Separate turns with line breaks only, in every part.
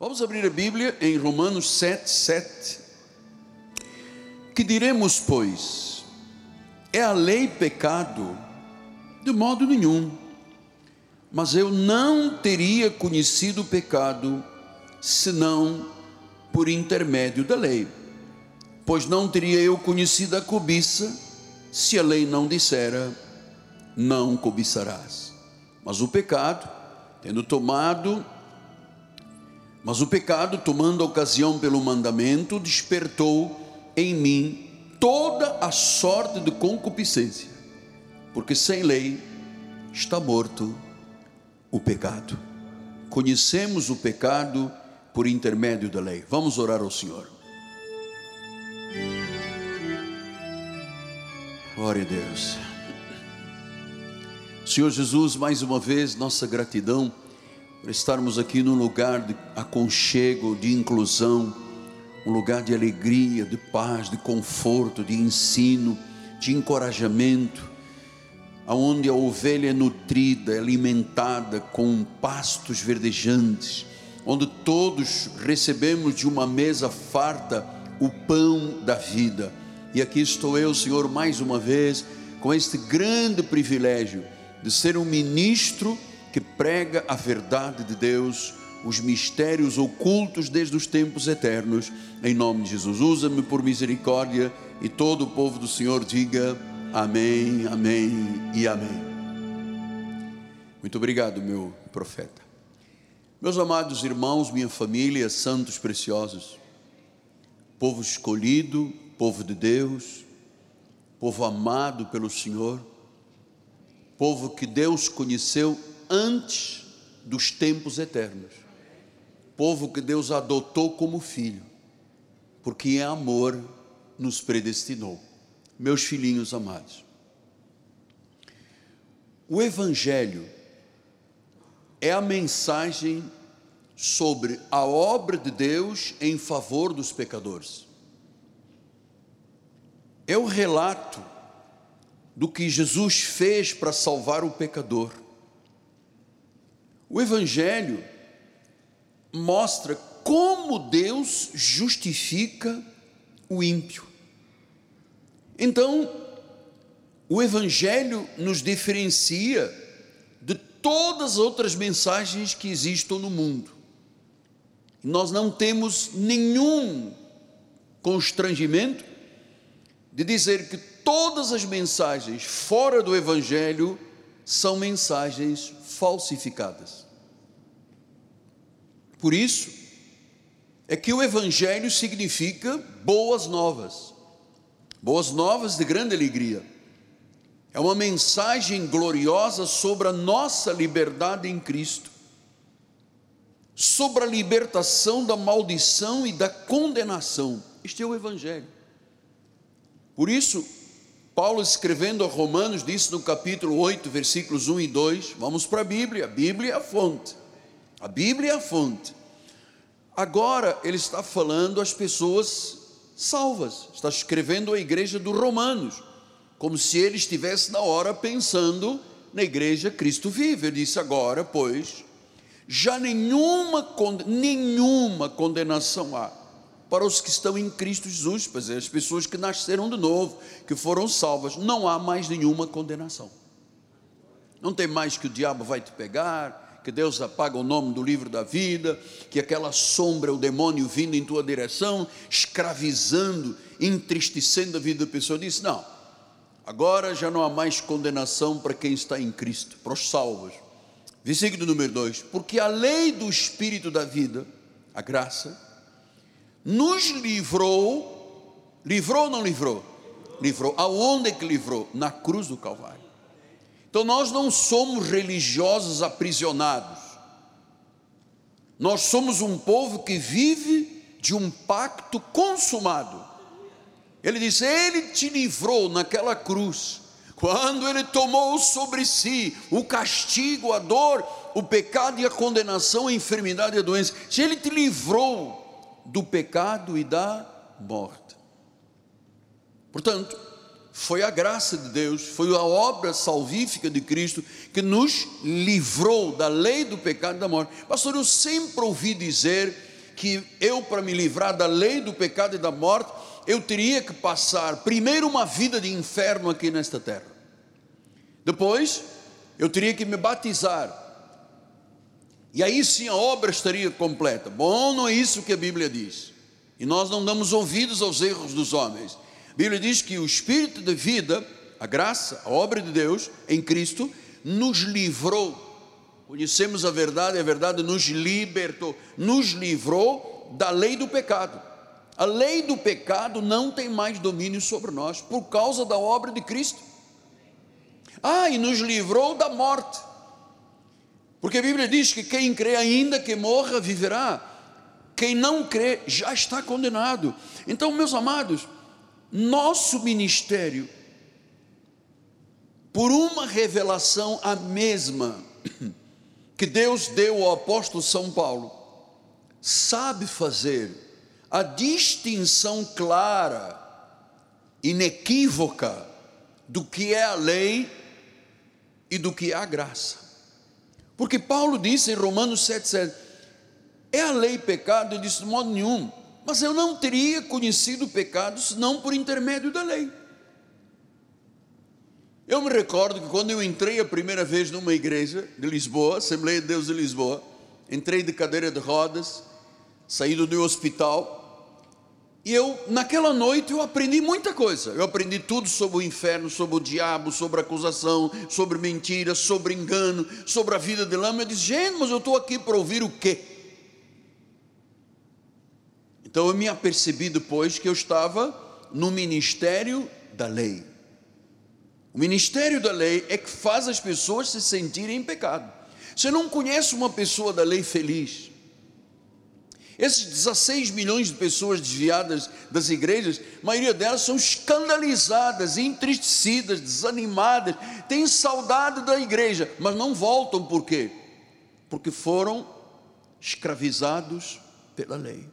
Vamos abrir a Bíblia em Romanos 7, 7. Que diremos, pois? É a lei pecado? De modo nenhum. Mas eu não teria conhecido o pecado senão por intermédio da lei. Pois não teria eu conhecido a cobiça se a lei não dissera: não cobiçarás. Mas o pecado, tendo tomado mas o pecado, tomando ocasião pelo mandamento, despertou em mim toda a sorte de concupiscência, porque sem lei está morto o pecado. Conhecemos o pecado por intermédio da lei. Vamos orar ao Senhor. Glória a Deus. Senhor Jesus, mais uma vez, nossa gratidão por estarmos aqui num lugar de aconchego, de inclusão, um lugar de alegria, de paz, de conforto, de ensino, de encorajamento, aonde a ovelha é nutrida, é alimentada com pastos verdejantes, onde todos recebemos de uma mesa farta o pão da vida. E aqui estou eu, Senhor, mais uma vez, com este grande privilégio de ser um ministro que prega a verdade de Deus, os mistérios ocultos desde os tempos eternos, em nome de Jesus. Usa-me por misericórdia e todo o povo do Senhor diga amém, amém e amém. Muito obrigado, meu profeta. Meus amados irmãos, minha família, santos preciosos, povo escolhido, povo de Deus, povo amado pelo Senhor, povo que Deus conheceu antes dos tempos eternos. Povo que Deus adotou como filho, porque em amor nos predestinou. Meus filhinhos amados. O Evangelho é a mensagem sobre a obra de Deus em favor dos pecadores. É o relato do que Jesus fez para salvar o pecador. O Evangelho mostra como Deus justifica o ímpio. Então, o Evangelho nos diferencia de todas as outras mensagens que existem no mundo. Nós não temos nenhum constrangimento de dizer que todas as mensagens fora do Evangelho são mensagens falsificadas. Por isso, é que o Evangelho significa boas novas, boas novas de grande alegria. É uma mensagem gloriosa sobre a nossa liberdade em Cristo, sobre a libertação da maldição e da condenação. Este é o Evangelho. Por isso, Paulo escrevendo a Romanos disse no capítulo 8, versículos 1 e 2, vamos para a Bíblia, a Bíblia é a fonte. A Bíblia é a fonte. Agora ele está falando às pessoas salvas, está escrevendo à igreja dos Romanos, como se ele estivesse na hora pensando na igreja Cristo vive. Ele disse agora, pois, já nenhuma, nenhuma condenação há para os que estão em Cristo Jesus, pois é, as pessoas que nasceram de novo, que foram salvas, não há mais nenhuma condenação. Não tem mais que o diabo vai te pegar, que Deus apaga o nome do livro da vida, que aquela sombra, o demônio vindo em tua direção, escravizando, entristecendo a vida da pessoa. Diz: não, agora já não há mais condenação para quem está em Cristo, para os salvos. Versículo número 2: Porque a lei do Espírito da vida, a graça, nos livrou, livrou ou não livrou? Livrou. Aonde é que livrou? Na cruz do Calvário. Então nós não somos religiosos aprisionados. Nós somos um povo que vive de um pacto consumado. Ele diz: Ele te livrou naquela cruz, quando Ele tomou sobre si o castigo, a dor, o pecado e a condenação, a enfermidade e a doença. Se Ele te livrou do pecado e da morte. Portanto, foi a graça de Deus, foi a obra salvífica de Cristo que nos livrou da lei do pecado e da morte. Pastor, eu sempre ouvi dizer que eu, para me livrar da lei do pecado e da morte, eu teria que passar primeiro uma vida de inferno aqui nesta terra. Depois, eu teria que me batizar. E aí sim a obra estaria completa. Bom, não é isso que a Bíblia diz. E nós não damos ouvidos aos erros dos homens. A Bíblia diz que o Espírito de vida, a graça, a obra de Deus em Cristo, nos livrou. Conhecemos a verdade, a verdade nos libertou, nos livrou da lei do pecado. A lei do pecado não tem mais domínio sobre nós por causa da obra de Cristo. Ah, e nos livrou da morte. Porque a Bíblia diz que quem crê ainda que morra viverá. Quem não crê já está condenado. Então, meus amados, nosso ministério, por uma revelação a mesma que Deus deu ao apóstolo São Paulo, sabe fazer a distinção clara, inequívoca, do que é a lei e do que é a graça. Porque Paulo disse em Romanos 7,7: é a lei pecado? Ele disse: de modo nenhum, mas eu não teria conhecido pecado senão por intermédio da lei. Eu me recordo que quando eu entrei a primeira vez numa igreja de Lisboa, Assembleia de Deus de Lisboa, entrei de cadeira de rodas, saído do hospital, e eu, naquela noite, eu aprendi muita coisa. Eu aprendi tudo sobre o inferno, sobre o diabo, sobre acusação, sobre mentira, sobre engano, sobre a vida de lama. Eu disse, gente, mas eu estou aqui para ouvir o quê? Então eu me apercebi depois que eu estava no ministério da lei. O ministério da lei é que faz as pessoas se sentirem em pecado. Você não conhece uma pessoa da lei feliz. Esses 16 milhões de pessoas desviadas das igrejas, a maioria delas são escandalizadas, entristecidas, desanimadas, têm saudade da igreja, mas não voltam por quê? Porque foram escravizados pela lei.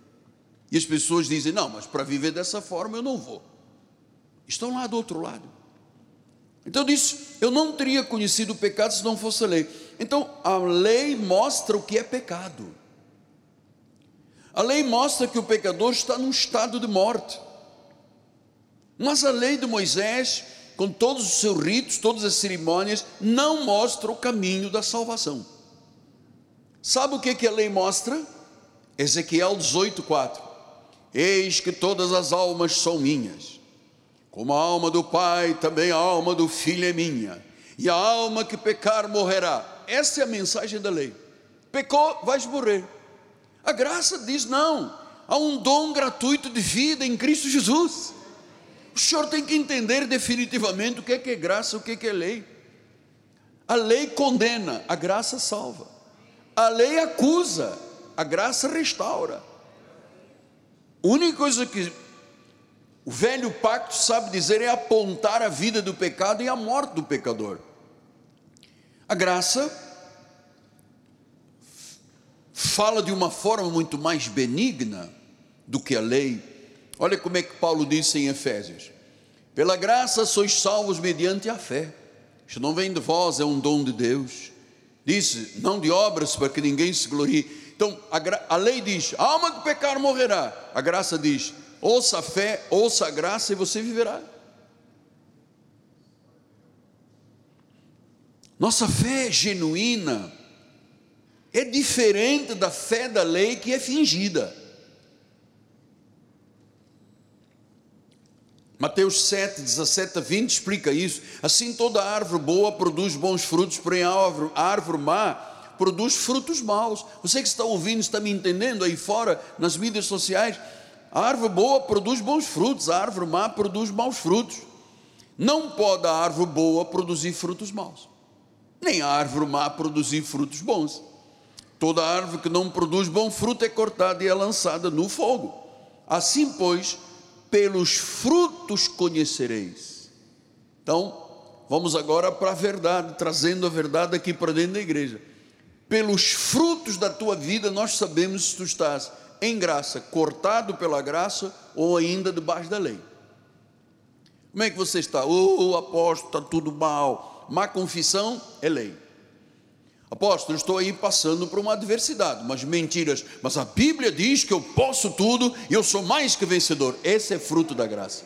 E as pessoas dizem: não, mas para viver dessa forma eu não vou. Estão lá do outro lado. Então disse: eu não teria conhecido o pecado se não fosse a lei. Então a lei mostra o que é pecado. A lei mostra que o pecador está num estado de morte. Mas a lei de Moisés, com todos os seus ritos, todas as cerimônias, não mostra o caminho da salvação. Sabe o que, que a lei mostra? Ezequiel 18,4: Eis que todas as almas são minhas, como a alma do Pai, também a alma do Filho é minha, e a alma que pecar morrerá. Essa é a mensagem da lei. Pecou, vais morrer. A graça diz: não, há um dom gratuito de vida em Cristo Jesus. O senhor tem que entender definitivamente o que é, que é graça, o que é, que é lei. A lei condena, a graça salva. A lei acusa, a graça restaura. A única coisa que o velho pacto sabe dizer é apontar a vida do pecado e a morte do pecador. A graça fala de uma forma muito mais benigna do que a lei. Olha como é que Paulo disse em Efésios: Pela graça sois salvos mediante a fé. Isto não vem de vós, é um dom de Deus. Disse, não de obras para que ninguém se glorie. Então, a, a lei diz: a alma que pecar morrerá. A graça diz: ouça a fé, ouça a graça e você viverá. Nossa fé é genuína é diferente da fé da lei que é fingida. Mateus 7, 17 a 20 explica isso. Assim toda árvore boa produz bons frutos, porém a árvore, a árvore má produz frutos maus. Você que está ouvindo, está me entendendo aí fora, nas mídias sociais? A árvore boa produz bons frutos, a árvore má produz maus frutos. Não pode a árvore boa produzir frutos maus, nem a árvore má produzir frutos bons. Toda árvore que não produz bom fruto é cortada e é lançada no fogo. Assim, pois, pelos frutos conhecereis. Então, vamos agora para a verdade, trazendo a verdade aqui para dentro da igreja. Pelos frutos da tua vida, nós sabemos se tu estás em graça, cortado pela graça ou ainda debaixo da lei. Como é que você está? Oh, apóstolo, está tudo mal. Má confissão é lei. Apóstolo, estou aí passando por uma adversidade, umas mentiras, mas a Bíblia diz que eu posso tudo e eu sou mais que vencedor. Esse é fruto da graça.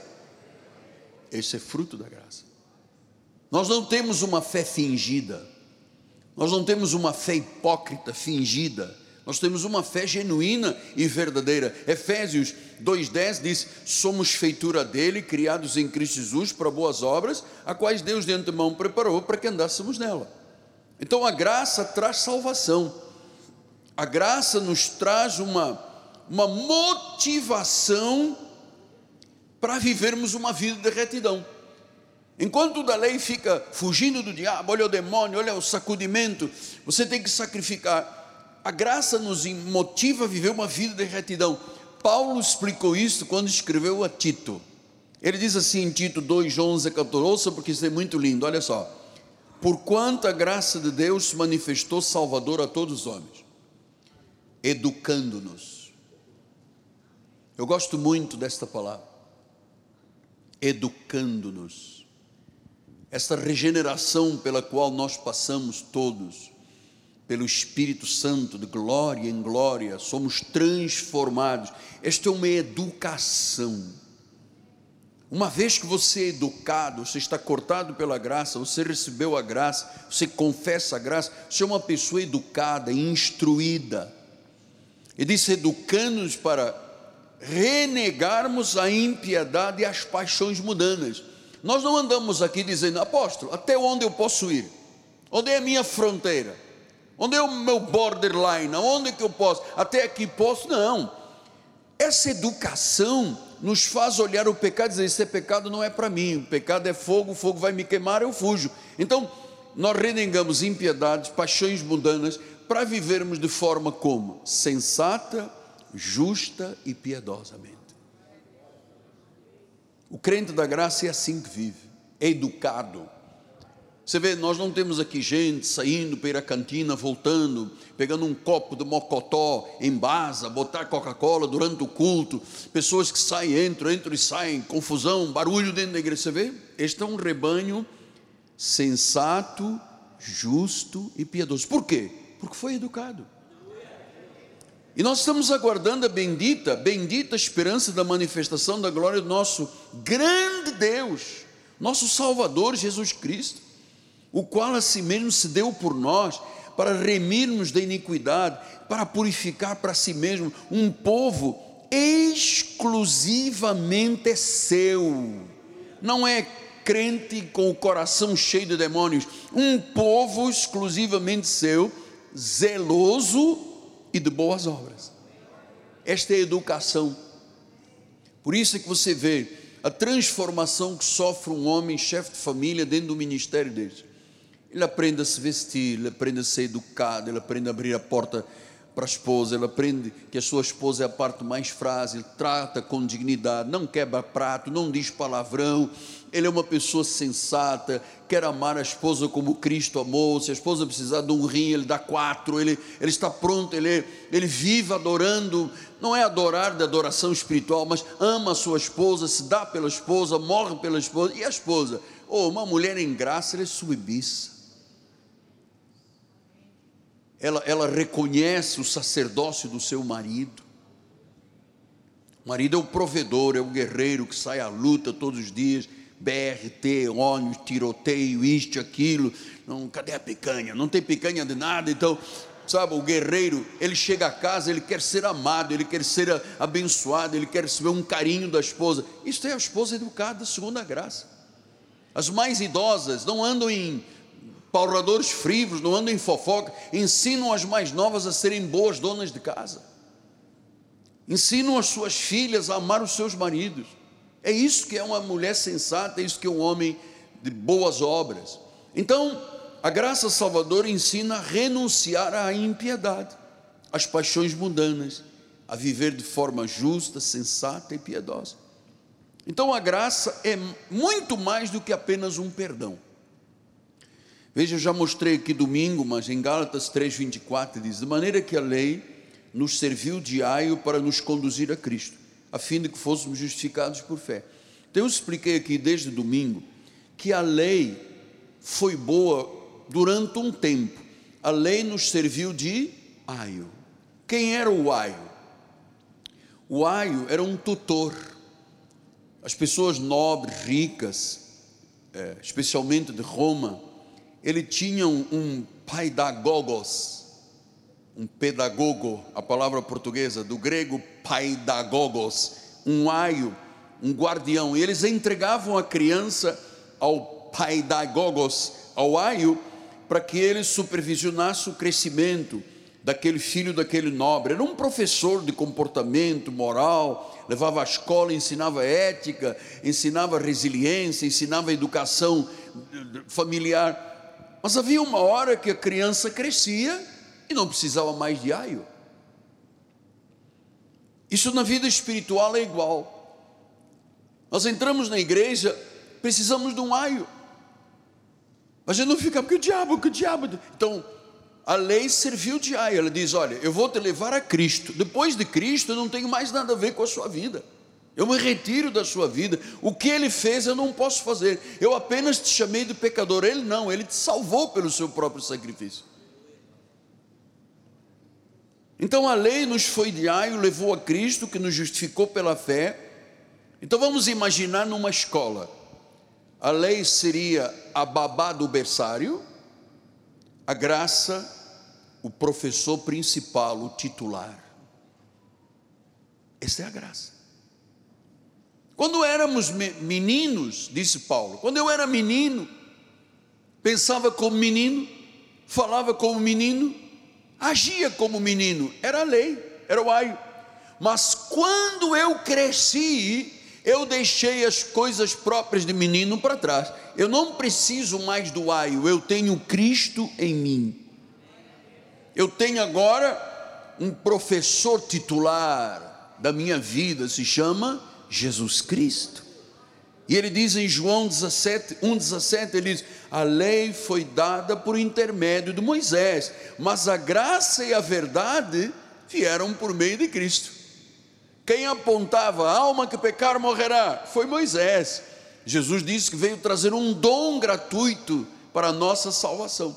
Esse é fruto da graça. Nós não temos uma fé fingida, nós não temos uma fé hipócrita, fingida, nós temos uma fé genuína e verdadeira. Efésios 2,10 diz: Somos feitura dele, criados em Cristo Jesus para boas obras, a quais Deus de antemão preparou para que andássemos nela. Então a graça traz salvação, a graça nos traz uma, uma motivação para vivermos uma vida de retidão. Enquanto o da lei fica fugindo do diabo, olha o demônio, olha o sacudimento, você tem que sacrificar a graça nos motiva a viver uma vida de retidão. Paulo explicou isso quando escreveu a Tito. Ele diz assim em Tito 2, 11 a 14, ouça porque isso é muito lindo, olha só. Porquanto a graça de Deus manifestou salvador a todos os homens, educando-nos. Eu gosto muito desta palavra, educando-nos. Esta regeneração pela qual nós passamos todos, pelo Espírito Santo, de glória em glória, somos transformados. Esta é uma educação. Uma vez que você é educado, você está cortado pela graça, você recebeu a graça, você confessa a graça, você é uma pessoa educada, instruída. E disse: educando-nos para renegarmos a impiedade e as paixões mundanas. Nós não andamos aqui dizendo, apóstolo, até onde eu posso ir? Onde é a minha fronteira? Onde é o meu borderline? Onde é que eu posso? Até aqui posso? Não. Essa educação nos faz olhar o pecado e dizer: esse pecado não é para mim, o pecado é fogo, o fogo vai me queimar, eu fujo. Então, nós renegamos impiedades, paixões mundanas, para vivermos de forma como? Sensata, justa e piedosamente. O crente da graça é assim que vive, é educado você vê, nós não temos aqui gente saindo para à cantina, voltando, pegando um copo de mocotó em basa, botar Coca-Cola durante o culto, pessoas que saem, entram, entram e saem, confusão, barulho dentro da igreja. Você vê? Este é um rebanho sensato, justo e piedoso. Por quê? Porque foi educado. E nós estamos aguardando a bendita, bendita esperança da manifestação da glória do nosso grande Deus, nosso Salvador Jesus Cristo o qual a si mesmo se deu por nós, para remirmos da iniquidade, para purificar para si mesmo um povo exclusivamente seu. Não é crente com o coração cheio de demônios, um povo exclusivamente seu, zeloso e de boas obras. Esta é a educação. Por isso é que você vê a transformação que sofre um homem, chefe de família, dentro do ministério deles. Ele aprende a se vestir, ele aprende a ser educado, ele aprende a abrir a porta para a esposa, ele aprende que a sua esposa é a parte mais frágil, trata com dignidade, não quebra prato, não diz palavrão, ele é uma pessoa sensata, quer amar a esposa como Cristo amou, se a esposa precisar de um rim, ele dá quatro, ele, ele está pronto, ele, ele vive adorando, não é adorar de adoração espiritual, mas ama a sua esposa, se dá pela esposa, morre pela esposa, e a esposa? Oh, uma mulher em graça, ela é submissa, ela, ela reconhece o sacerdócio do seu marido. O marido é o provedor, é o guerreiro que sai à luta todos os dias, BRT, ônibus, tiroteio, isto, aquilo. Não, cadê a picanha? Não tem picanha de nada, então, sabe, o guerreiro, ele chega a casa, ele quer ser amado, ele quer ser abençoado, ele quer receber um carinho da esposa. Isso é a esposa educada segundo a graça. As mais idosas não andam em pauradores frívolos, não andam em fofoca, ensinam as mais novas a serem boas donas de casa, ensinam as suas filhas a amar os seus maridos. É isso que é uma mulher sensata, é isso que é um homem de boas obras. Então, a graça salvadora ensina a renunciar à impiedade, às paixões mundanas, a viver de forma justa, sensata e piedosa. Então, a graça é muito mais do que apenas um perdão. Veja, eu já mostrei aqui domingo, mas em Gálatas 3:24 diz: "De maneira que a lei nos serviu de aio para nos conduzir a Cristo, a fim de que fôssemos justificados por fé." Então eu expliquei aqui desde domingo que a lei foi boa durante um tempo. a lei nos serviu de aio. Quem era o aio? O aio era um tutor. As pessoas nobres, ricas, é, especialmente de Roma, ele tinham um paidagogos, um pedagogo, a palavra portuguesa, do grego paidagogos, um aio, um guardião. E eles entregavam a criança ao paidagogos, ao aio, para que ele supervisionasse o crescimento daquele filho daquele nobre. Era um professor de comportamento moral, levava à escola, ensinava ética, ensinava resiliência, ensinava educação familiar. Mas havia uma hora que a criança crescia e não precisava mais de aio. Isso na vida espiritual é igual. Nós entramos na igreja, precisamos de um aio. A gente não fica, porque o diabo, que o diabo. Então, a lei serviu de aio. Ela diz: Olha, eu vou te levar a Cristo. Depois de Cristo, eu não tenho mais nada a ver com a sua vida. Eu me retiro da sua vida. O que ele fez eu não posso fazer. Eu apenas te chamei de pecador. Ele não, ele te salvou pelo seu próprio sacrifício. Então a lei nos foi de aio, levou a Cristo, que nos justificou pela fé. Então vamos imaginar numa escola a lei seria a babá do berçário, a graça, o professor principal, o titular. Essa é a graça. Quando éramos meninos, disse Paulo, quando eu era menino, pensava como menino, falava como menino, agia como menino, era a lei, era o aio. Mas quando eu cresci, eu deixei as coisas próprias de menino para trás. Eu não preciso mais do aio, eu tenho Cristo em mim. Eu tenho agora um professor titular da minha vida, se chama Jesus Cristo. E ele diz em João 17, 1,17, ele diz: a lei foi dada por intermédio de Moisés, mas a graça e a verdade vieram por meio de Cristo. Quem apontava a alma que pecar morrerá foi Moisés. Jesus disse que veio trazer um dom gratuito para a nossa salvação.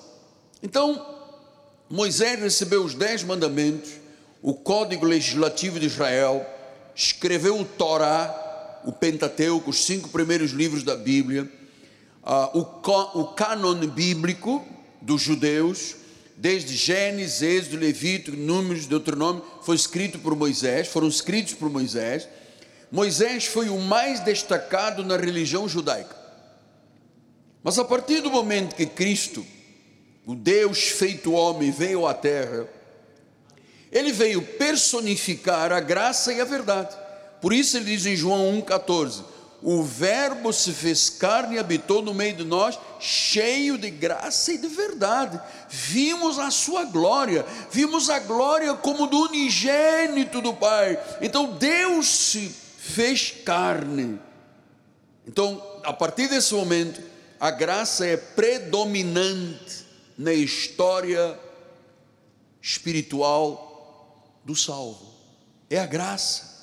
Então, Moisés recebeu os dez mandamentos, o código legislativo de Israel, escreveu o Torá, o Pentateuco, os cinco primeiros livros da Bíblia, uh, o, o cânon bíblico dos judeus, desde Gênesis, Êxodo, Levítico, Números, Deuteronômio, foi escrito por Moisés, foram escritos por Moisés. Moisés foi o mais destacado na religião judaica. Mas a partir do momento que Cristo, o Deus feito homem, veio à terra, ele veio personificar a graça e a verdade. Por isso ele diz em João 1,14: o Verbo se fez carne e habitou no meio de nós, cheio de graça e de verdade. Vimos a sua glória, vimos a glória como do unigênito do Pai. Então Deus se fez carne. Então, a partir desse momento, a graça é predominante na história espiritual do salvo. É a graça.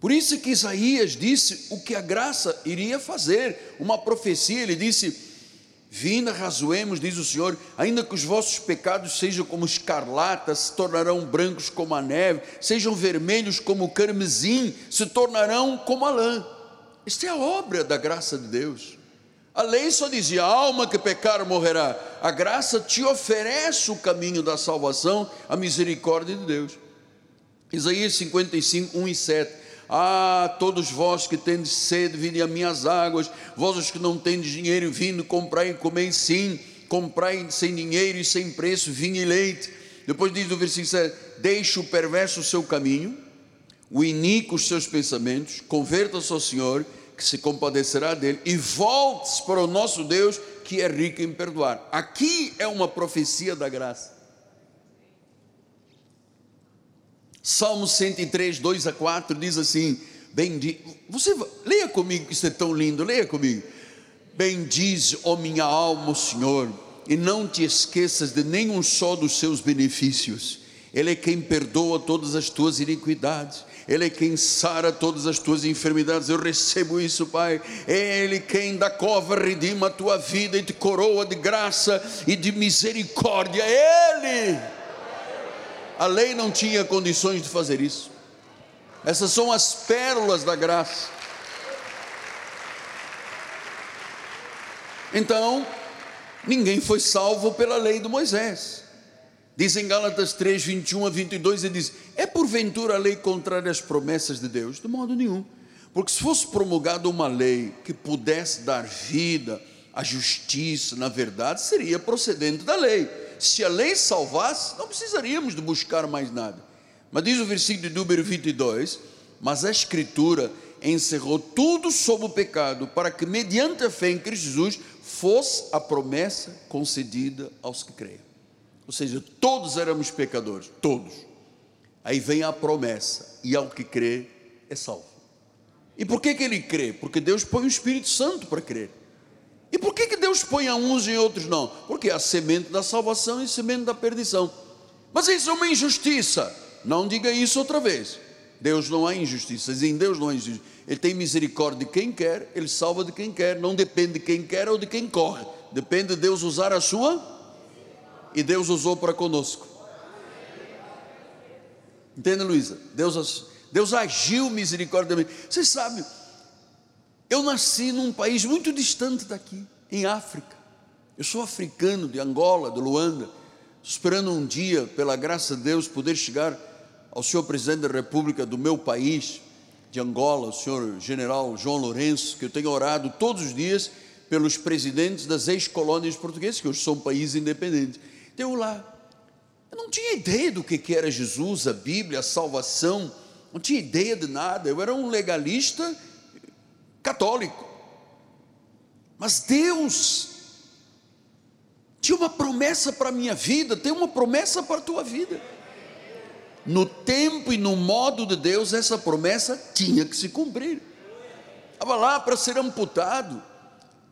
Por isso que Isaías disse o que a graça iria fazer, uma profecia, ele disse: Vinda, razoemos, diz o Senhor, ainda que os vossos pecados sejam como escarlata, se tornarão brancos como a neve, sejam vermelhos como o carmesim, se tornarão como a lã. Esta é a obra da graça de Deus. A lei só dizia: a alma que pecar morrerá. A graça te oferece o caminho da salvação, a misericórdia de Deus. Isaías 55, 1 e 7. Ah, todos vós que tendes sede, vinde a minhas águas, vós os que não tendes dinheiro, vindo, comprai e comei sim, comprai sem dinheiro e sem preço, vinho e leite. Depois diz no versículo 7, deixe o perverso o seu caminho, o iníquo os seus pensamentos, converta-se ao Senhor, que se compadecerá dele, e volte para o nosso Deus, que é rico em perdoar. Aqui é uma profecia da graça. Salmo 103, 2 a 4 diz assim: Bendito, você leia comigo, isso é tão lindo, leia comigo. Bendize, ó minha alma, o Senhor, e não te esqueças de nenhum só dos seus benefícios. Ele é quem perdoa todas as tuas iniquidades, Ele é quem sara todas as tuas enfermidades. Eu recebo isso, Pai. É Ele quem da cova redima a tua vida e te coroa de graça e de misericórdia. Ele. A lei não tinha condições de fazer isso. Essas são as pérolas da graça. Então, ninguém foi salvo pela lei de Moisés. Diz em Gálatas 3, 21 a 22, ele diz: É porventura a lei contrária às promessas de Deus? De modo nenhum. Porque se fosse promulgada uma lei que pudesse dar vida à justiça, na verdade, seria procedente da lei. Se a lei salvasse, não precisaríamos de buscar mais nada. Mas diz o versículo de número 22: Mas a Escritura encerrou tudo sob o pecado, para que, mediante a fé em Cristo Jesus, fosse a promessa concedida aos que creem. Ou seja, todos éramos pecadores, todos. Aí vem a promessa, e ao que crê é salvo. E por que, que ele crê? Porque Deus põe o Espírito Santo para crer. E por que, que Deus põe a uns e outros não? Porque é a semente da salvação e semente da perdição. Mas isso é uma injustiça. Não diga isso outra vez. Deus não há injustiças, em Deus não há injustiça. Ele tem misericórdia de quem quer, ele salva de quem quer, não depende de quem quer ou de quem corre. Depende de Deus usar a sua e Deus usou para conosco. Entende, Luísa? Deus, Deus agiu misericordiamente. Vocês sabem, eu nasci num país muito distante daqui, em África. Eu sou africano de Angola, de Luanda, esperando um dia, pela graça de Deus, poder chegar ao senhor presidente da República do meu país, de Angola, o senhor general João Lourenço, que eu tenho orado todos os dias pelos presidentes das ex-colônias portuguesas, que hoje são países independentes. Deu lá. Eu não tinha ideia do que era Jesus, a Bíblia, a salvação, não tinha ideia de nada. Eu era um legalista católico. Mas Deus tinha uma promessa para a minha vida, tem uma promessa para a tua vida. No tempo e no modo de Deus, essa promessa tinha que se cumprir. Estava lá para ser amputado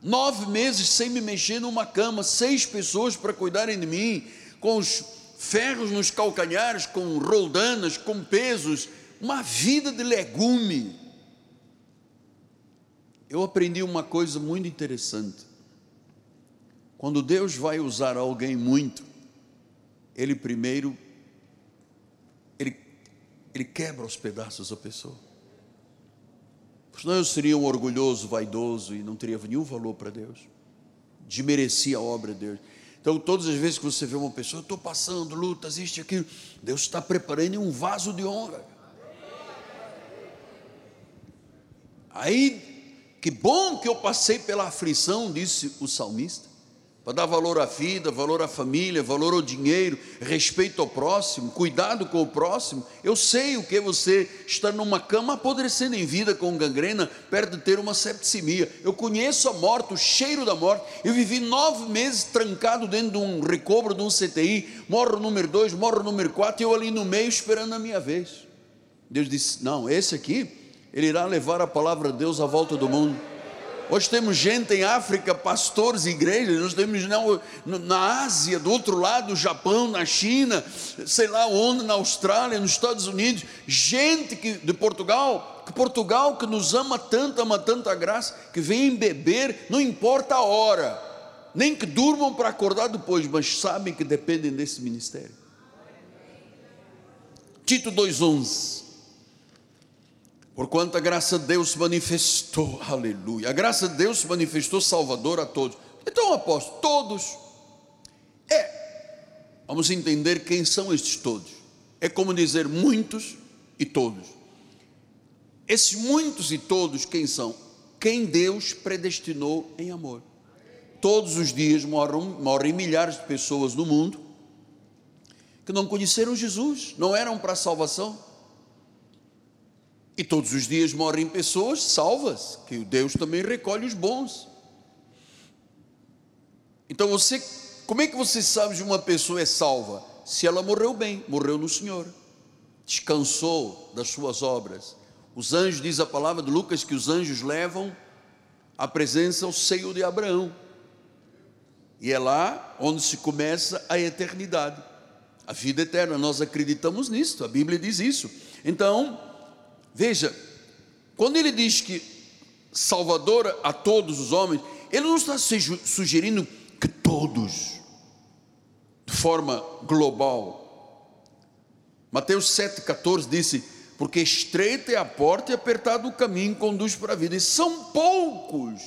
nove meses sem me mexer numa cama, seis pessoas para cuidarem de mim, com os ferros nos calcanhares, com roldanas, com pesos, uma vida de legume. Eu aprendi uma coisa muito interessante. Quando Deus vai usar alguém muito, Ele primeiro, Ele, ele quebra os pedaços a pessoa. Senão eu seria um orgulhoso, vaidoso e não teria nenhum valor para Deus. Desmerecia a obra de Deus. Então, todas as vezes que você vê uma pessoa, eu estou passando lutas, isto e aquilo, Deus está preparando um vaso de honra. Aí, que bom que eu passei pela aflição, disse o salmista para dar valor à vida, valor à família, valor ao dinheiro, respeito ao próximo, cuidado com o próximo. Eu sei o que você estar numa cama apodrecendo em vida com gangrena, perto de ter uma septicemia. Eu conheço a morte, o cheiro da morte. Eu vivi nove meses trancado dentro de um recobro de um CTI. Morro número dois, morro número quatro, e eu ali no meio esperando a minha vez. Deus disse: Não, esse aqui, ele irá levar a palavra de Deus à volta do mundo. Hoje temos gente em África, pastores, igrejas, nós temos na, na Ásia, do outro lado, no Japão, na China, sei lá onde, na Austrália, nos Estados Unidos, gente que, de Portugal, que Portugal que nos ama tanto, ama tanta graça, que vem beber, não importa a hora, nem que durmam para acordar depois, mas sabem que dependem desse ministério. Tito 2,11 Porquanto a graça de Deus manifestou, aleluia. A graça de Deus manifestou salvador a todos. Então, apóstolo, todos. É. Vamos entender quem são estes todos. É como dizer muitos e todos. Esses muitos e todos, quem são? Quem Deus predestinou em amor. Todos os dias morrem, morrem milhares de pessoas no mundo que não conheceram Jesus, não eram para a salvação e todos os dias morrem pessoas salvas, que Deus também recolhe os bons. Então você, como é que você sabe se uma pessoa é salva? Se ela morreu bem, morreu no Senhor, descansou das suas obras. Os anjos, diz a palavra de Lucas, que os anjos levam a presença ao seio de Abraão. E é lá onde se começa a eternidade. a vida eterna. Nós acreditamos nisso, a Bíblia diz isso. Então, veja, quando ele diz que Salvador a todos os homens, ele não está sugerindo que todos, de forma global. Mateus 7,14 disse: Porque estreita é a porta e apertado o caminho conduz para a vida, e são poucos.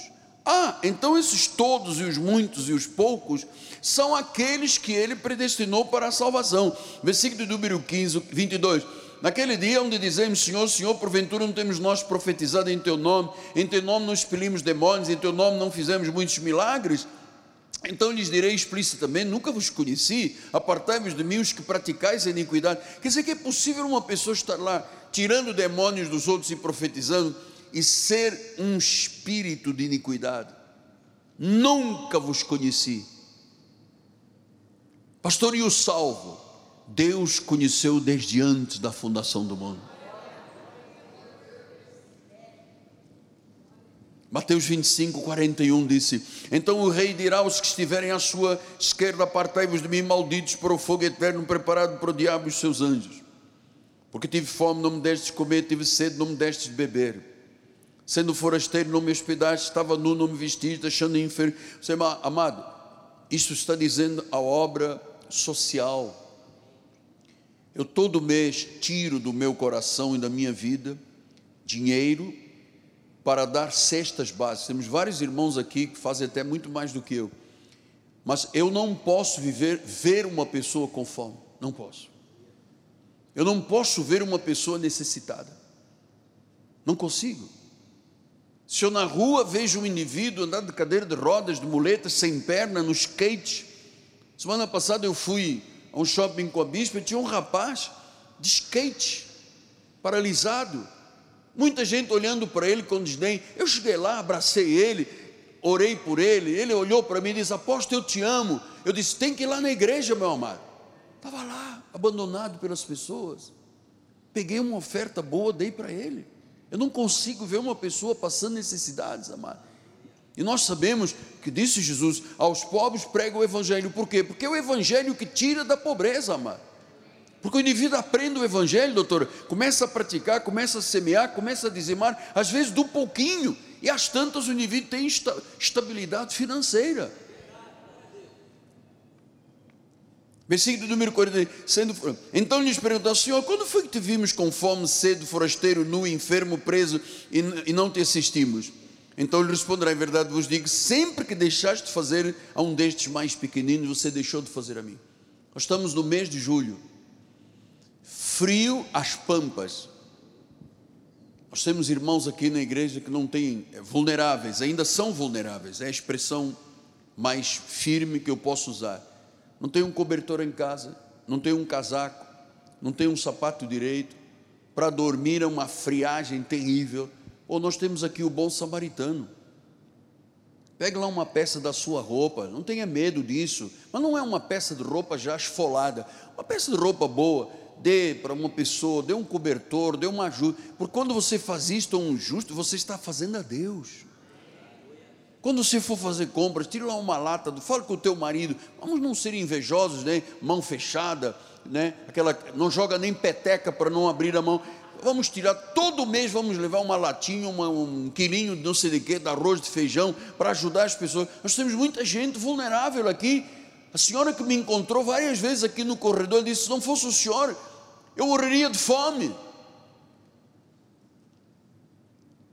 Ah, então esses todos e os muitos e os poucos são aqueles que ele predestinou para a salvação. Versículo número 15, 22. Naquele dia onde dizemos, Senhor, Senhor, porventura não temos nós profetizado em Teu nome, em Teu nome não expelimos demônios, em Teu nome não fizemos muitos milagres, então lhes direi explicitamente: nunca vos conheci, apartai-vos de mim os que praticais a iniquidade. Quer dizer que é possível uma pessoa estar lá tirando demônios dos outros e profetizando e ser um espírito de iniquidade. Nunca vos conheci. Pastor, e o salvo? Deus conheceu desde antes da fundação do mundo. Mateus 25, 41 disse: Então o rei dirá aos que estiverem à sua esquerda: Apartai-vos de mim, malditos, para o fogo eterno preparado para o diabo e os seus anjos. Porque tive fome, não me destes comer, tive sede, não me destes beber. Sendo forasteiro, não me hospedaste, estava nu, não me vestiste, deixando enfermo. Você, amado, isso está dizendo a obra social eu todo mês tiro do meu coração e da minha vida dinheiro para dar cestas básicas. Temos vários irmãos aqui que fazem até muito mais do que eu. Mas eu não posso viver ver uma pessoa com fome, não posso. Eu não posso ver uma pessoa necessitada. Não consigo. Se eu na rua vejo um indivíduo andando de cadeira de rodas, de muletas, sem perna, no skate. Semana passada eu fui um shopping com a bispa, e tinha um rapaz de skate, paralisado. Muita gente olhando para ele com desdém. Eu cheguei lá, abracei ele, orei por ele. Ele olhou para mim e disse: Apóstolo, eu te amo. Eu disse: Tem que ir lá na igreja, meu amado. Estava lá, abandonado pelas pessoas. Peguei uma oferta boa, dei para ele. Eu não consigo ver uma pessoa passando necessidades, amado. E nós sabemos que disse Jesus: aos pobres prega o Evangelho. Por quê? Porque é o Evangelho que tira da pobreza, amado. Porque o indivíduo aprende o Evangelho, doutor, começa a praticar, começa a semear, começa a dizimar, às vezes do pouquinho, e às tantas o indivíduo tem estabilidade financeira. Versículo número 40, sendo, então lhes perguntou, Senhor, quando foi que te vimos com fome, sede, forasteiro, nu, enfermo, preso, e, e não te assistimos? Então ele responderá: Em verdade vos digo, sempre que deixaste de fazer a um destes mais pequeninos, você deixou de fazer a mim. Nós estamos no mês de julho, frio às pampas. Nós temos irmãos aqui na igreja que não têm, é, vulneráveis, ainda são vulneráveis, é a expressão mais firme que eu posso usar. Não tem um cobertor em casa, não tem um casaco, não tem um sapato direito, para dormir é uma friagem terrível ou nós temos aqui o bom samaritano. Pegue lá uma peça da sua roupa, não tenha medo disso, mas não é uma peça de roupa já esfolada, uma peça de roupa boa, dê para uma pessoa, dê um cobertor, dê uma ajuda, porque quando você faz isto a um justo, você está fazendo a Deus. Quando você for fazer compras, tira lá uma lata, fala com o teu marido, vamos não ser invejosos, né? mão fechada, né? Aquela, não joga nem peteca para não abrir a mão vamos tirar, todo mês vamos levar uma latinha, uma, um quilinho de não sei de quê, de arroz, de feijão, para ajudar as pessoas. Nós temos muita gente vulnerável aqui. A senhora que me encontrou várias vezes aqui no corredor disse: se não fosse o senhor, eu morreria de fome.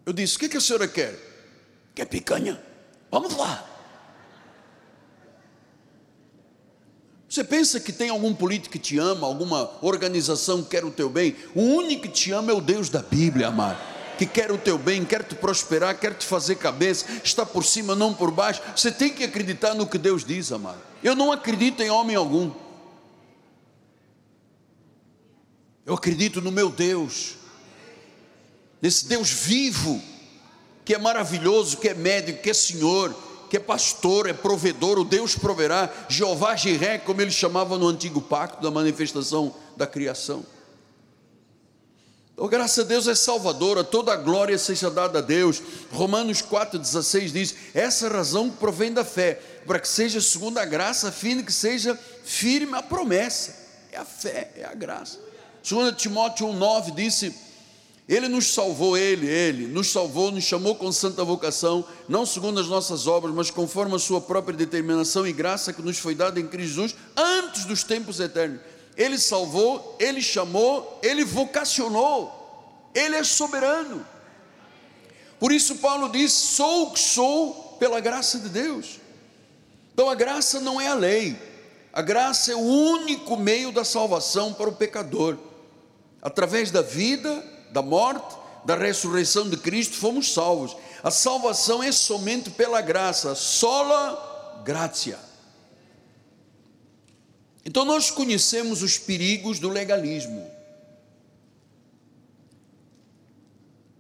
Eu disse: o que, que a senhora quer? Quer picanha? Vamos lá. Você pensa que tem algum político que te ama, alguma organização que quer o teu bem? O único que te ama é o Deus da Bíblia, amado. Que quer o teu bem, quer te prosperar, quer te fazer cabeça, está por cima, não por baixo. Você tem que acreditar no que Deus diz, amado. Eu não acredito em homem algum. Eu acredito no meu Deus, nesse Deus vivo, que é maravilhoso, que é médico, que é Senhor, que é pastor, é provedor, o Deus proverá, Jeová Jiré, como ele chamava no antigo pacto, da manifestação da criação. Então, graças a Deus é salvadora, toda a glória seja dada a Deus. Romanos 4,16 diz: essa razão provém da fé, para que seja segundo a graça, a fim de que seja firme a promessa. é a fé, é a graça. 2 Timóteo 1,9 disse: Ele nos salvou, Ele, Ele, nos salvou, nos chamou com santa vocação, não segundo as nossas obras, mas conforme a Sua própria determinação e graça que nos foi dada em Cristo Jesus antes dos tempos eternos. Ele salvou, Ele chamou, Ele vocacionou, Ele é soberano. Por isso, Paulo diz: Sou o que sou pela graça de Deus. Então, a graça não é a lei, a graça é o único meio da salvação para o pecador. Através da vida, da morte, da ressurreição de Cristo, fomos salvos. A salvação é somente pela graça, sola gratia. Então nós conhecemos os perigos do legalismo.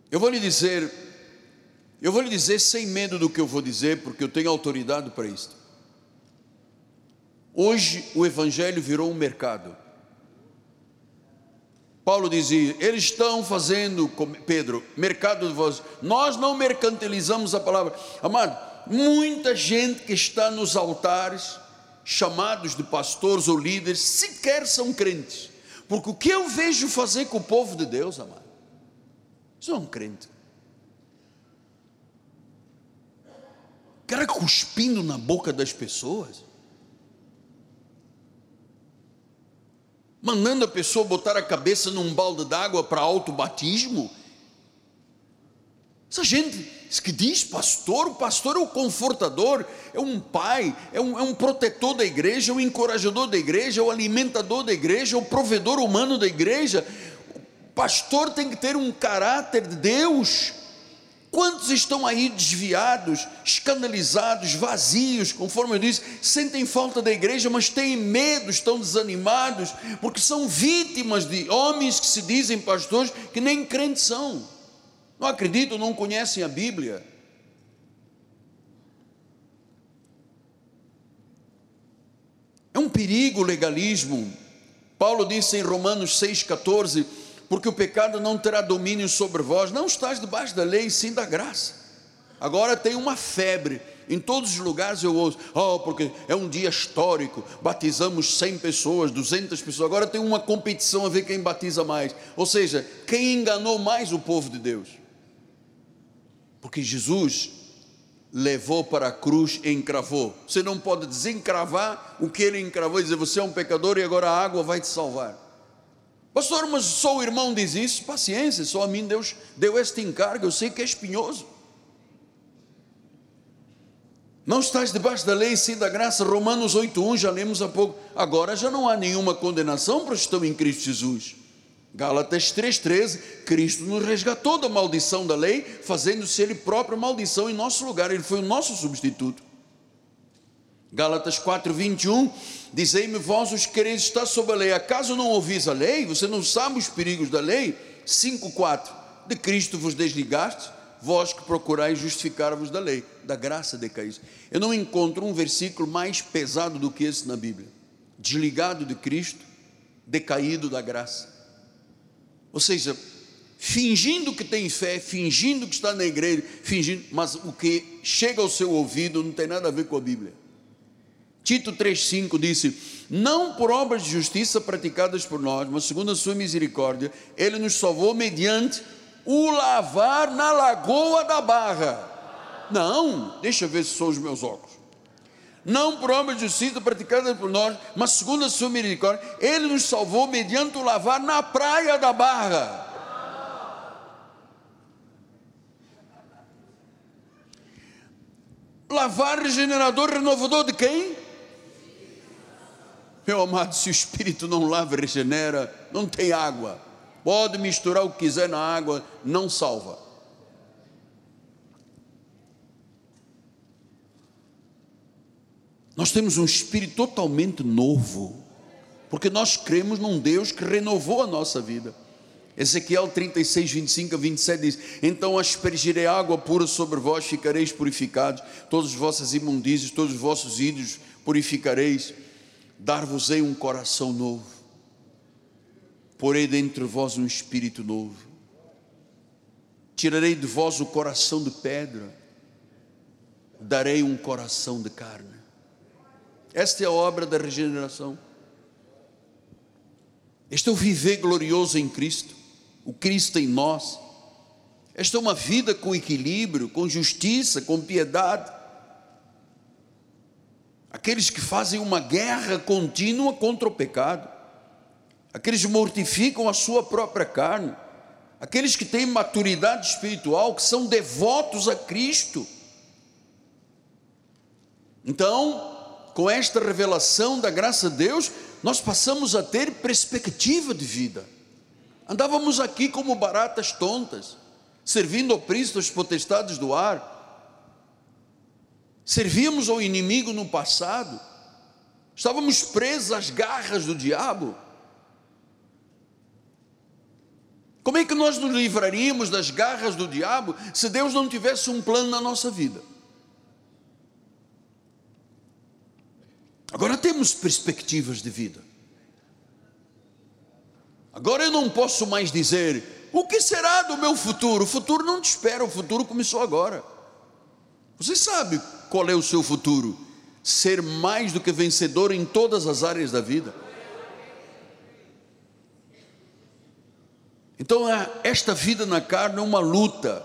Eu vou lhe dizer, eu vou lhe dizer sem medo do que eu vou dizer, porque eu tenho autoridade para isso. Hoje o evangelho virou um mercado. Paulo dizia: eles estão fazendo, Pedro, mercado de vós. Nós não mercantilizamos a palavra. Amado, muita gente que está nos altares, chamados de pastores ou líderes, sequer são crentes. Porque o que eu vejo fazer com o povo de Deus, amado, isso é um crente. Cara cuspindo na boca das pessoas. Mandando a pessoa botar a cabeça num balde d'água para autobatismo. Essa gente que diz pastor, o pastor é o confortador, é um pai, é um, é um protetor da igreja, é um encorajador da igreja, é o alimentador da igreja, é o provedor humano da igreja. O pastor tem que ter um caráter de Deus. Quantos estão aí desviados, escandalizados, vazios, conforme eu disse, sentem falta da igreja, mas têm medo, estão desanimados, porque são vítimas de homens que se dizem pastores que nem crentes são, não acreditam, não conhecem a Bíblia. É um perigo o legalismo. Paulo disse em Romanos 6,14 porque o pecado não terá domínio sobre vós, não estás debaixo da lei, sim da graça. Agora tem uma febre, em todos os lugares eu ouço, oh, porque é um dia histórico, batizamos 100 pessoas, 200 pessoas, agora tem uma competição a ver quem batiza mais, ou seja, quem enganou mais o povo de Deus. Porque Jesus levou para a cruz e encravou. Você não pode desencravar o que ele encravou e dizer você é um pecador e agora a água vai te salvar. Pastor, mas só o irmão diz isso? Paciência, só a mim Deus deu este encargo, eu sei que é espinhoso. Não estás debaixo da lei, sim da graça. Romanos 8.1, já lemos há pouco. Agora já não há nenhuma condenação para os que estão em Cristo Jesus. Gálatas 3.13, Cristo nos resgatou da maldição da lei, fazendo-se Ele próprio maldição em nosso lugar. Ele foi o nosso substituto. Gálatas 4.21, Dizei-me vós os quereis estar sob a lei, acaso não ouvis a lei? Você não sabe os perigos da lei? 5,4 De Cristo vos desligaste, vós que procurais justificar-vos da lei, da graça decaís. Eu não encontro um versículo mais pesado do que esse na Bíblia. Desligado de Cristo, decaído da graça. Ou seja, fingindo que tem fé, fingindo que está na igreja, fingindo, mas o que chega ao seu ouvido não tem nada a ver com a Bíblia. Tito 3,5 disse: Não por obras de justiça praticadas por nós, mas segundo a sua misericórdia, Ele nos salvou mediante o lavar na lagoa da barra. Não, deixa eu ver se são os meus óculos. Não por obras de justiça praticadas por nós, mas segundo a sua misericórdia, Ele nos salvou mediante o lavar na praia da barra. Lavar regenerador, renovador de quem? Meu amado, se o Espírito não lava e regenera, não tem água. Pode misturar o que quiser na água, não salva. Nós temos um espírito totalmente novo, porque nós cremos num Deus que renovou a nossa vida. Ezequiel 36, 25 a 27 diz: Então aspergirei água pura sobre vós, ficareis purificados, todas as vossas imundícias, todos os vossos ídolos purificareis dar-vos-ei um coração novo, porei dentre vós um espírito novo, tirarei de vós o coração de pedra, darei um coração de carne. Esta é a obra da regeneração. Este é o viver glorioso em Cristo, o Cristo em nós. Esta é uma vida com equilíbrio, com justiça, com piedade. Aqueles que fazem uma guerra contínua contra o pecado, aqueles que mortificam a sua própria carne, aqueles que têm maturidade espiritual, que são devotos a Cristo. Então, com esta revelação da graça de Deus, nós passamos a ter perspectiva de vida. Andávamos aqui como baratas tontas, servindo ao príncipe das potestades do ar. Servíamos ao inimigo no passado. Estávamos presos às garras do diabo. Como é que nós nos livraríamos das garras do diabo se Deus não tivesse um plano na nossa vida? Agora temos perspectivas de vida. Agora eu não posso mais dizer: o que será do meu futuro? O futuro não te espera, o futuro começou agora. Você sabe qual é o seu futuro? Ser mais do que vencedor em todas as áreas da vida. Então, esta vida na carne é uma luta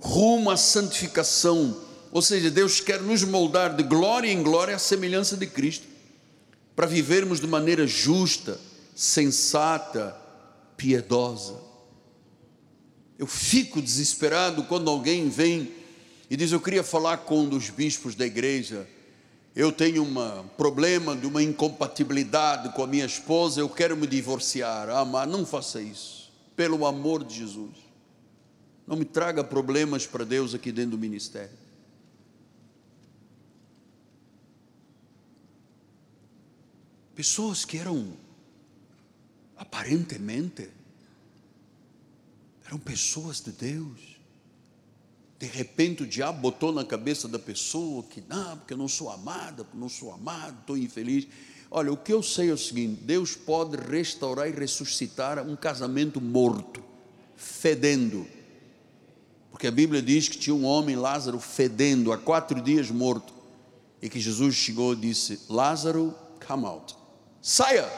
rumo à santificação ou seja, Deus quer nos moldar de glória em glória à semelhança de Cristo, para vivermos de maneira justa, sensata, piedosa. Eu fico desesperado quando alguém vem e diz: Eu queria falar com um dos bispos da igreja. Eu tenho um problema de uma incompatibilidade com a minha esposa, eu quero me divorciar. Ah, mas não faça isso, pelo amor de Jesus. Não me traga problemas para Deus aqui dentro do ministério. pessoas que eram aparentemente eram pessoas de Deus. De repente o diabo botou na cabeça da pessoa que não, porque eu não sou amada, não sou amado, estou infeliz. Olha, o que eu sei é o seguinte: Deus pode restaurar e ressuscitar um casamento morto, fedendo. Porque a Bíblia diz que tinha um homem, Lázaro, fedendo, há quatro dias morto. E que Jesus chegou e disse: Lázaro, come out saia.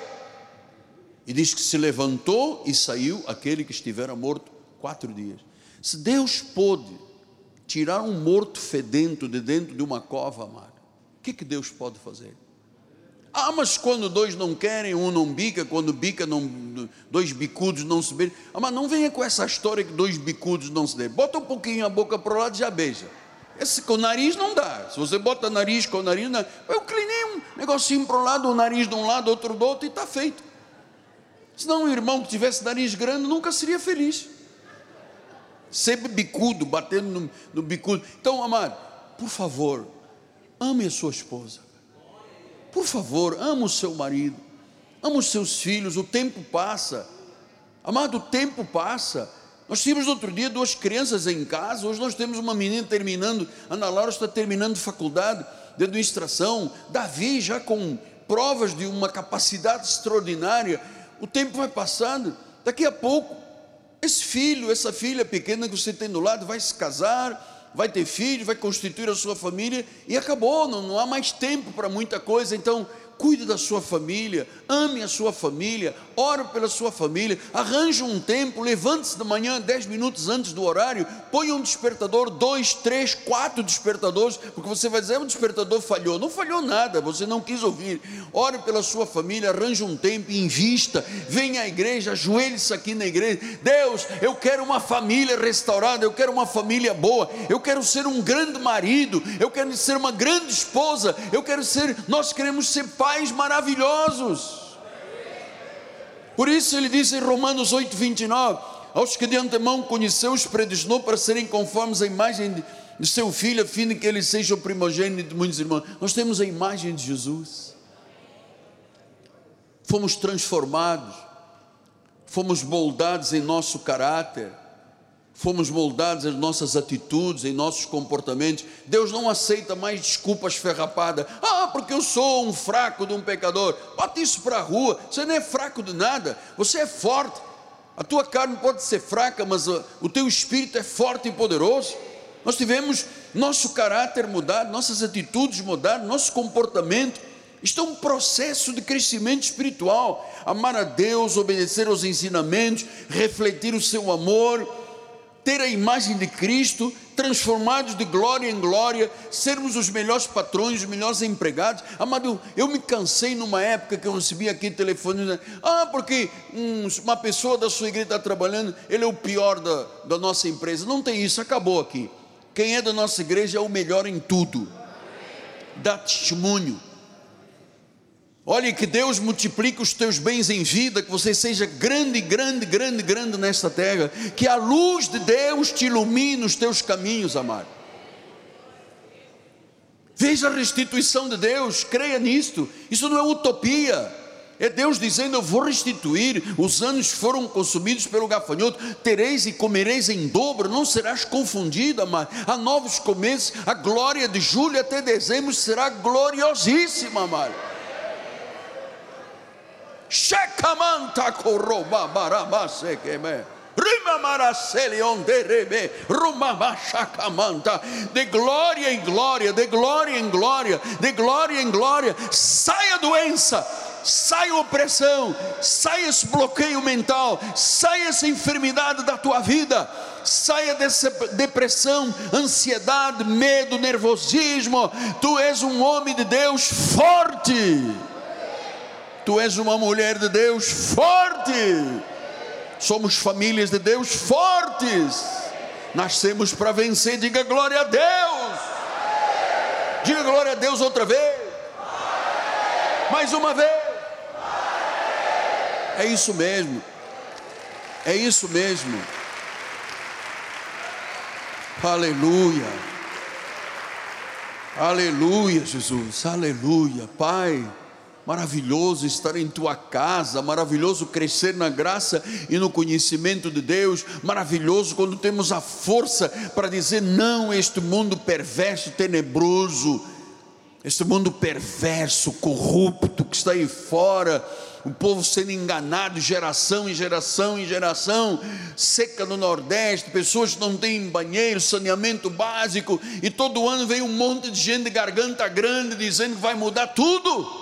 E diz que se levantou e saiu aquele que estivera morto quatro dias. Se Deus pôde tirar um morto fedento de dentro de uma cova, amado, o que, que Deus pode fazer? Ah, mas quando dois não querem, um não bica, quando bica, não, dois bicudos não se beijam. Ah, mas não venha com essa história que dois bicudos não se beijam. Bota um pouquinho a boca para o lado e já beija. Esse com o nariz não dá. Se você bota nariz com o nariz, não. eu clinei um negocinho para um lado, o nariz de um lado, outro do outro, e está feito. Senão, um irmão que tivesse nariz grande nunca seria feliz. Sempre bicudo, batendo no, no bicudo. Então, amado, por favor, ame a sua esposa. Por favor, ame o seu marido. Ame os seus filhos. O tempo passa. Amado, o tempo passa. Nós tínhamos outro dia duas crianças em casa, hoje nós temos uma menina terminando, Ana Laura está terminando faculdade de administração, Davi já com provas de uma capacidade extraordinária. O tempo vai passando, daqui a pouco, esse filho, essa filha pequena que você tem do lado vai se casar, vai ter filho, vai constituir a sua família e acabou, não, não há mais tempo para muita coisa. Então, cuide da sua família, ame a sua família, ore pela sua família, arranje um tempo, levante-se de manhã, dez minutos antes do horário, ponha um despertador, dois, três, quatro despertadores, porque você vai dizer, o despertador falhou. Não falhou nada, você não quis ouvir. Ore pela sua família, arranje um tempo, invista, venha à igreja, ajoelhe-se aqui na igreja. Deus, eu quero uma família restaurada, eu quero uma família boa, eu quero ser um grande marido, eu quero ser uma grande esposa, eu quero ser, nós queremos ser pais maravilhosos. Por isso ele diz em Romanos 8, 29: Aos que de antemão conheceu, os predestinou para serem conformes à imagem de, seu filho, a fim de que ele seja o primogênito de muitos irmãos. Nós temos a imagem de Jesus. Fomos transformados, fomos moldados em nosso caráter fomos moldados em nossas atitudes, em nossos comportamentos. Deus não aceita mais desculpas ferrapadas. Ah, porque eu sou um fraco de um pecador. Bota isso para a rua. Você não é fraco de nada. Você é forte. A tua carne pode ser fraca, mas o teu espírito é forte e poderoso. Nós tivemos nosso caráter mudado, nossas atitudes mudadas, nosso comportamento Isto é um processo de crescimento espiritual. Amar a Deus, obedecer aos ensinamentos, refletir o seu amor, ter a imagem de Cristo, transformados de glória em glória, sermos os melhores patrões, os melhores empregados. Amado, eu me cansei numa época que eu recebi aqui telefone dizendo, ah, porque um, uma pessoa da sua igreja está trabalhando, ele é o pior da, da nossa empresa. Não tem isso, acabou aqui. Quem é da nossa igreja é o melhor em tudo. Dá testemunho Olhe que Deus multiplique os teus bens em vida, que você seja grande, grande, grande, grande nesta terra, que a luz de Deus te ilumine os teus caminhos, amado. Veja a restituição de Deus, creia nisto. Isso não é utopia. É Deus dizendo: Eu vou restituir. Os anos foram consumidos pelo gafanhoto. Tereis e comereis em dobro. Não serás confundido, amado. Há novos começos. A glória de julho até dezembro será gloriosíssima, amado. Shecamanta koroba barabasekeme. De glória em glória, de glória em glória, de glória em glória, saia doença, saia opressão, saia esse bloqueio mental, saia essa enfermidade da tua vida, saia dessa depressão, ansiedade, medo, nervosismo. Tu és um homem de Deus forte. Tu és uma mulher de Deus forte. Somos famílias de Deus fortes. Nascemos para vencer. Diga glória a Deus. Diga glória a Deus outra vez. Mais uma vez. É isso mesmo. É isso mesmo. Aleluia. Aleluia, Jesus. Aleluia. Pai. Maravilhoso estar em tua casa, maravilhoso crescer na graça e no conhecimento de Deus, maravilhoso quando temos a força para dizer não a este mundo perverso, tenebroso, este mundo perverso, corrupto que está aí fora, o povo sendo enganado geração em geração em geração, seca no Nordeste, pessoas que não têm banheiro, saneamento básico, e todo ano vem um monte de gente de garganta grande dizendo que vai mudar tudo.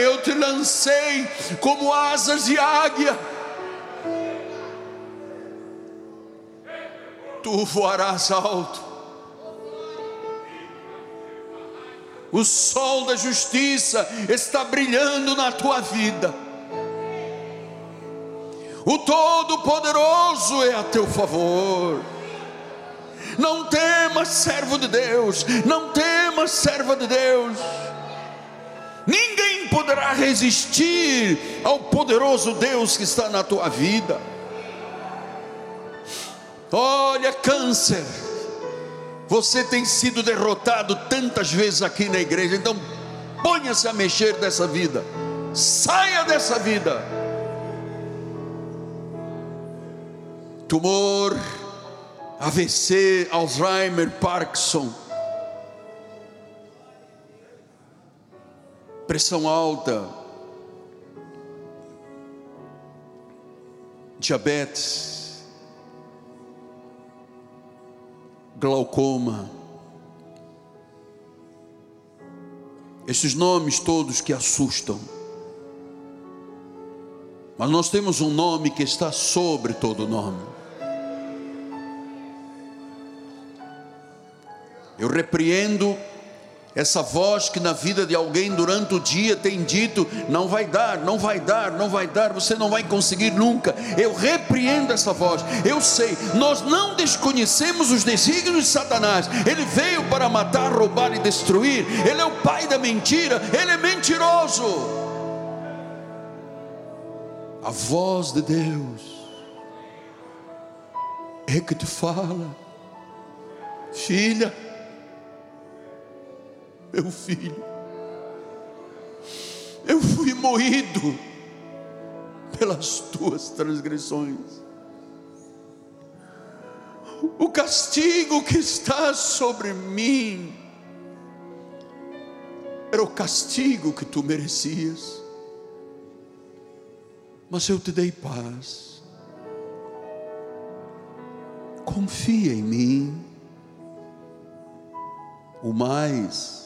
Eu te lancei como asas de águia. Tu voarás alto. O sol da justiça está brilhando na tua vida. O Todo-Poderoso é a teu favor. Não temas, servo de Deus. Não temas, serva de Deus. Poderá resistir ao poderoso Deus que está na tua vida. Olha, câncer, você tem sido derrotado tantas vezes aqui na igreja, então ponha-se a mexer dessa vida, saia dessa vida. Tumor, AVC, Alzheimer, Parkinson, pressão alta, diabetes, glaucoma, esses nomes todos que assustam. Mas nós temos um nome que está sobre todo nome. Eu repreendo essa voz que na vida de alguém durante o dia tem dito: não vai dar, não vai dar, não vai dar, você não vai conseguir nunca. Eu repreendo essa voz. Eu sei, nós não desconhecemos os desígnios de Satanás. Ele veio para matar, roubar e destruir. Ele é o pai da mentira, ele é mentiroso. A voz de Deus é que te fala, filha meu filho, Eu fui moído pelas tuas transgressões. O castigo que está sobre mim era o castigo que tu merecias, mas eu te dei paz. Confia em mim. O mais,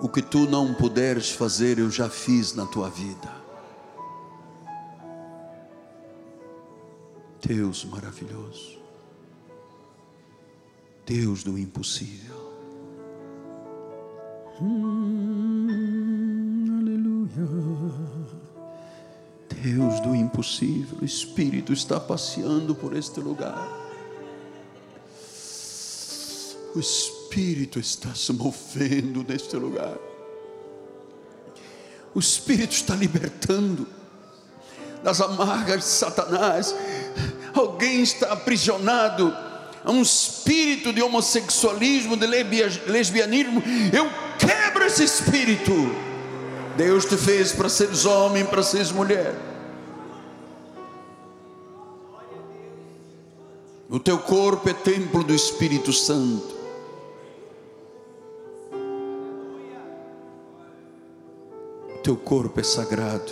o que tu não puderes fazer, eu já fiz na tua vida. Deus maravilhoso, Deus do impossível. Hum, aleluia. Deus do impossível, o Espírito está passeando por este lugar. O Espírito está se movendo neste lugar. O Espírito está libertando das amargas de Satanás. Alguém está aprisionado a um espírito de homossexualismo, de lesbianismo. Eu quebro esse espírito. Deus te fez para seres homem, para seres mulher. O teu corpo é templo do Espírito Santo. Teu corpo é sagrado.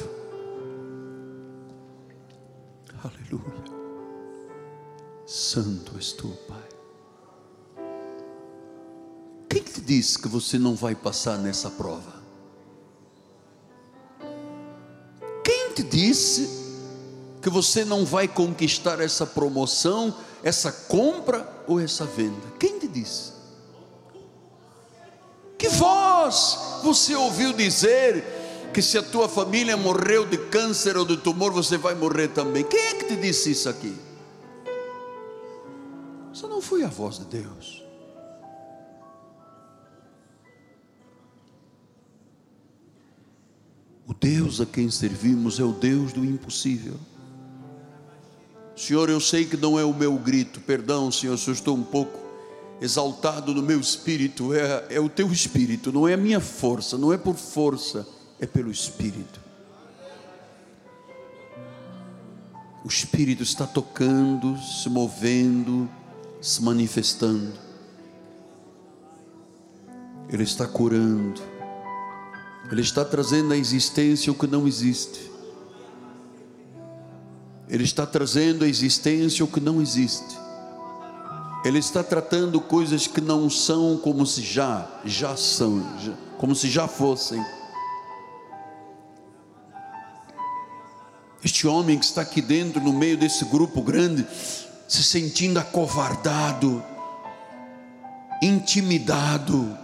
Aleluia. Santo és tu, Pai. Quem te disse que você não vai passar nessa prova? Quem te disse que você não vai conquistar essa promoção, essa compra ou essa venda? Quem te disse? Que voz você ouviu dizer que se a tua família morreu de câncer ou de tumor, você vai morrer também. Quem é que te disse isso aqui? Isso não foi a voz de Deus. O Deus a quem servimos é o Deus do impossível. Senhor, eu sei que não é o meu grito, perdão, Senhor, se eu estou um pouco exaltado no meu espírito, é, é o teu espírito, não é a minha força, não é por força é pelo Espírito. O Espírito está tocando, se movendo, se manifestando. Ele está curando. Ele está trazendo à existência o que não existe. Ele está trazendo à existência o que não existe. Ele está tratando coisas que não são como se já, já são, como se já fossem. Este homem que está aqui dentro, no meio desse grupo grande, se sentindo acovardado, intimidado.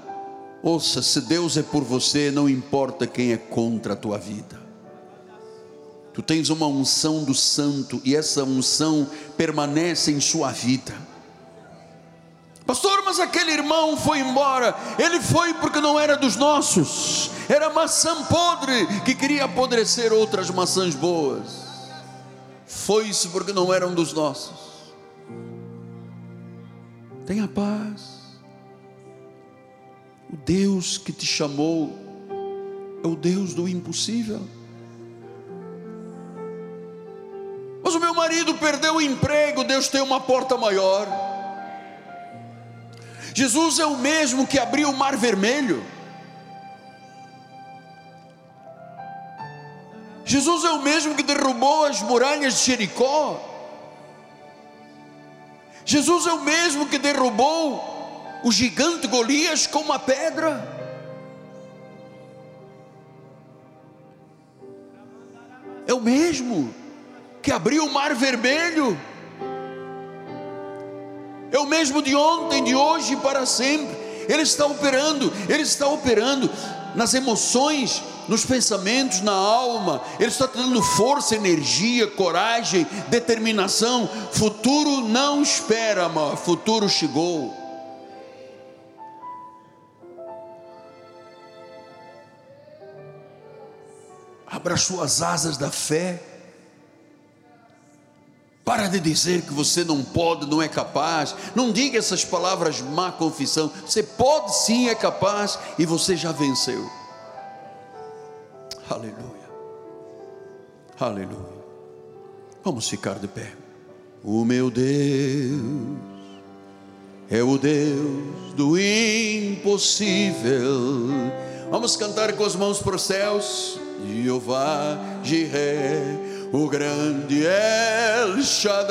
Ouça, se Deus é por você, não importa quem é contra a tua vida. Tu tens uma unção do santo e essa unção permanece em sua vida. Pastor, mas aquele irmão foi embora. Ele foi porque não era dos nossos. Era maçã podre que queria apodrecer outras maçãs boas. Foi-se porque não eram dos nossos. Tenha paz. O Deus que te chamou é o Deus do impossível. Mas o meu marido perdeu o emprego, Deus tem uma porta maior. Jesus é o mesmo que abriu o mar vermelho. Jesus é o mesmo que derrubou as muralhas de Jericó. Jesus é o mesmo que derrubou o gigante Golias com uma pedra. É o mesmo que abriu o mar vermelho é o mesmo de ontem, de hoje e para sempre. Ele está operando, Ele está operando nas emoções, nos pensamentos, na alma. Ele está dando força, energia, coragem, determinação. Futuro não espera, mas futuro chegou. Abra suas asas da fé para de dizer que você não pode, não é capaz. Não diga essas palavras má confissão. Você pode sim, é capaz e você já venceu. Aleluia. Aleluia. Vamos ficar de pé. O meu Deus é o Deus do impossível. Vamos cantar com as mãos para os céus. Jeová Jireh, o grande El Shaddai.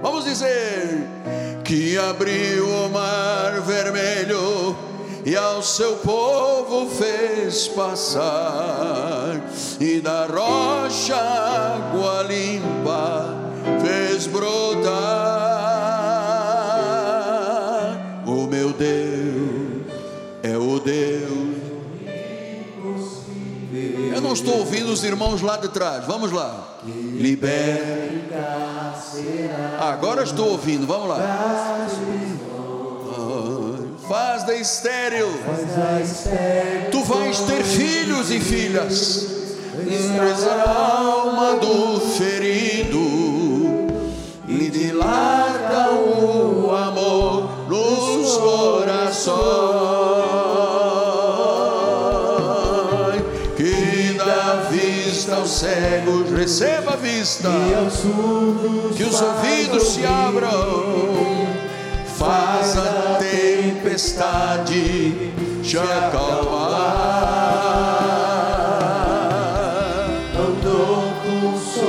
Vamos dizer que abriu o mar vermelho e ao seu povo fez passar, e da rocha água limpa fez brotar. Estou ouvindo os irmãos lá de trás, vamos lá. Liberta. Agora estou ouvindo, vamos lá faz da estéril. Tu vais ter filhos e filhas. Traz a alma do ferido e dilata o amor nos corações. Cegos, receba a vista, que os ouvidos se abram, faz a tempestade te acalmar.
Andou por sobre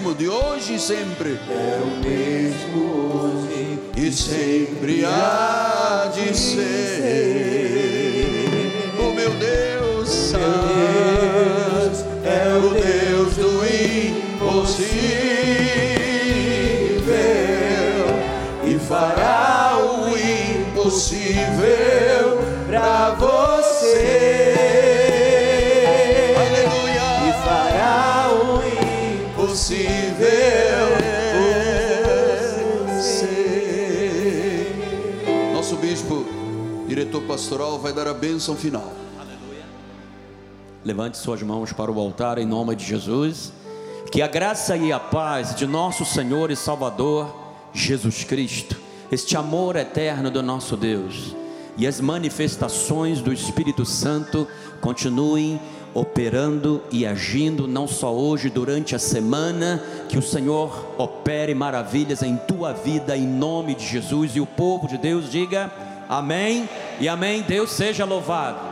mesmo de hoje e sempre.
É o mesmo hoje
E sempre há de ser. O meu Deus,
Deus
pastoral, vai dar a bênção final.
Levante suas mãos para o altar em nome de Jesus. Que a graça e a paz de nosso Senhor e Salvador Jesus Cristo, este amor eterno do nosso Deus e as manifestações do Espírito Santo continuem operando e agindo, não só hoje, durante a semana, que o Senhor opere maravilhas em tua vida, em nome de Jesus, e o povo de Deus diga amém e amém. Deus seja louvado.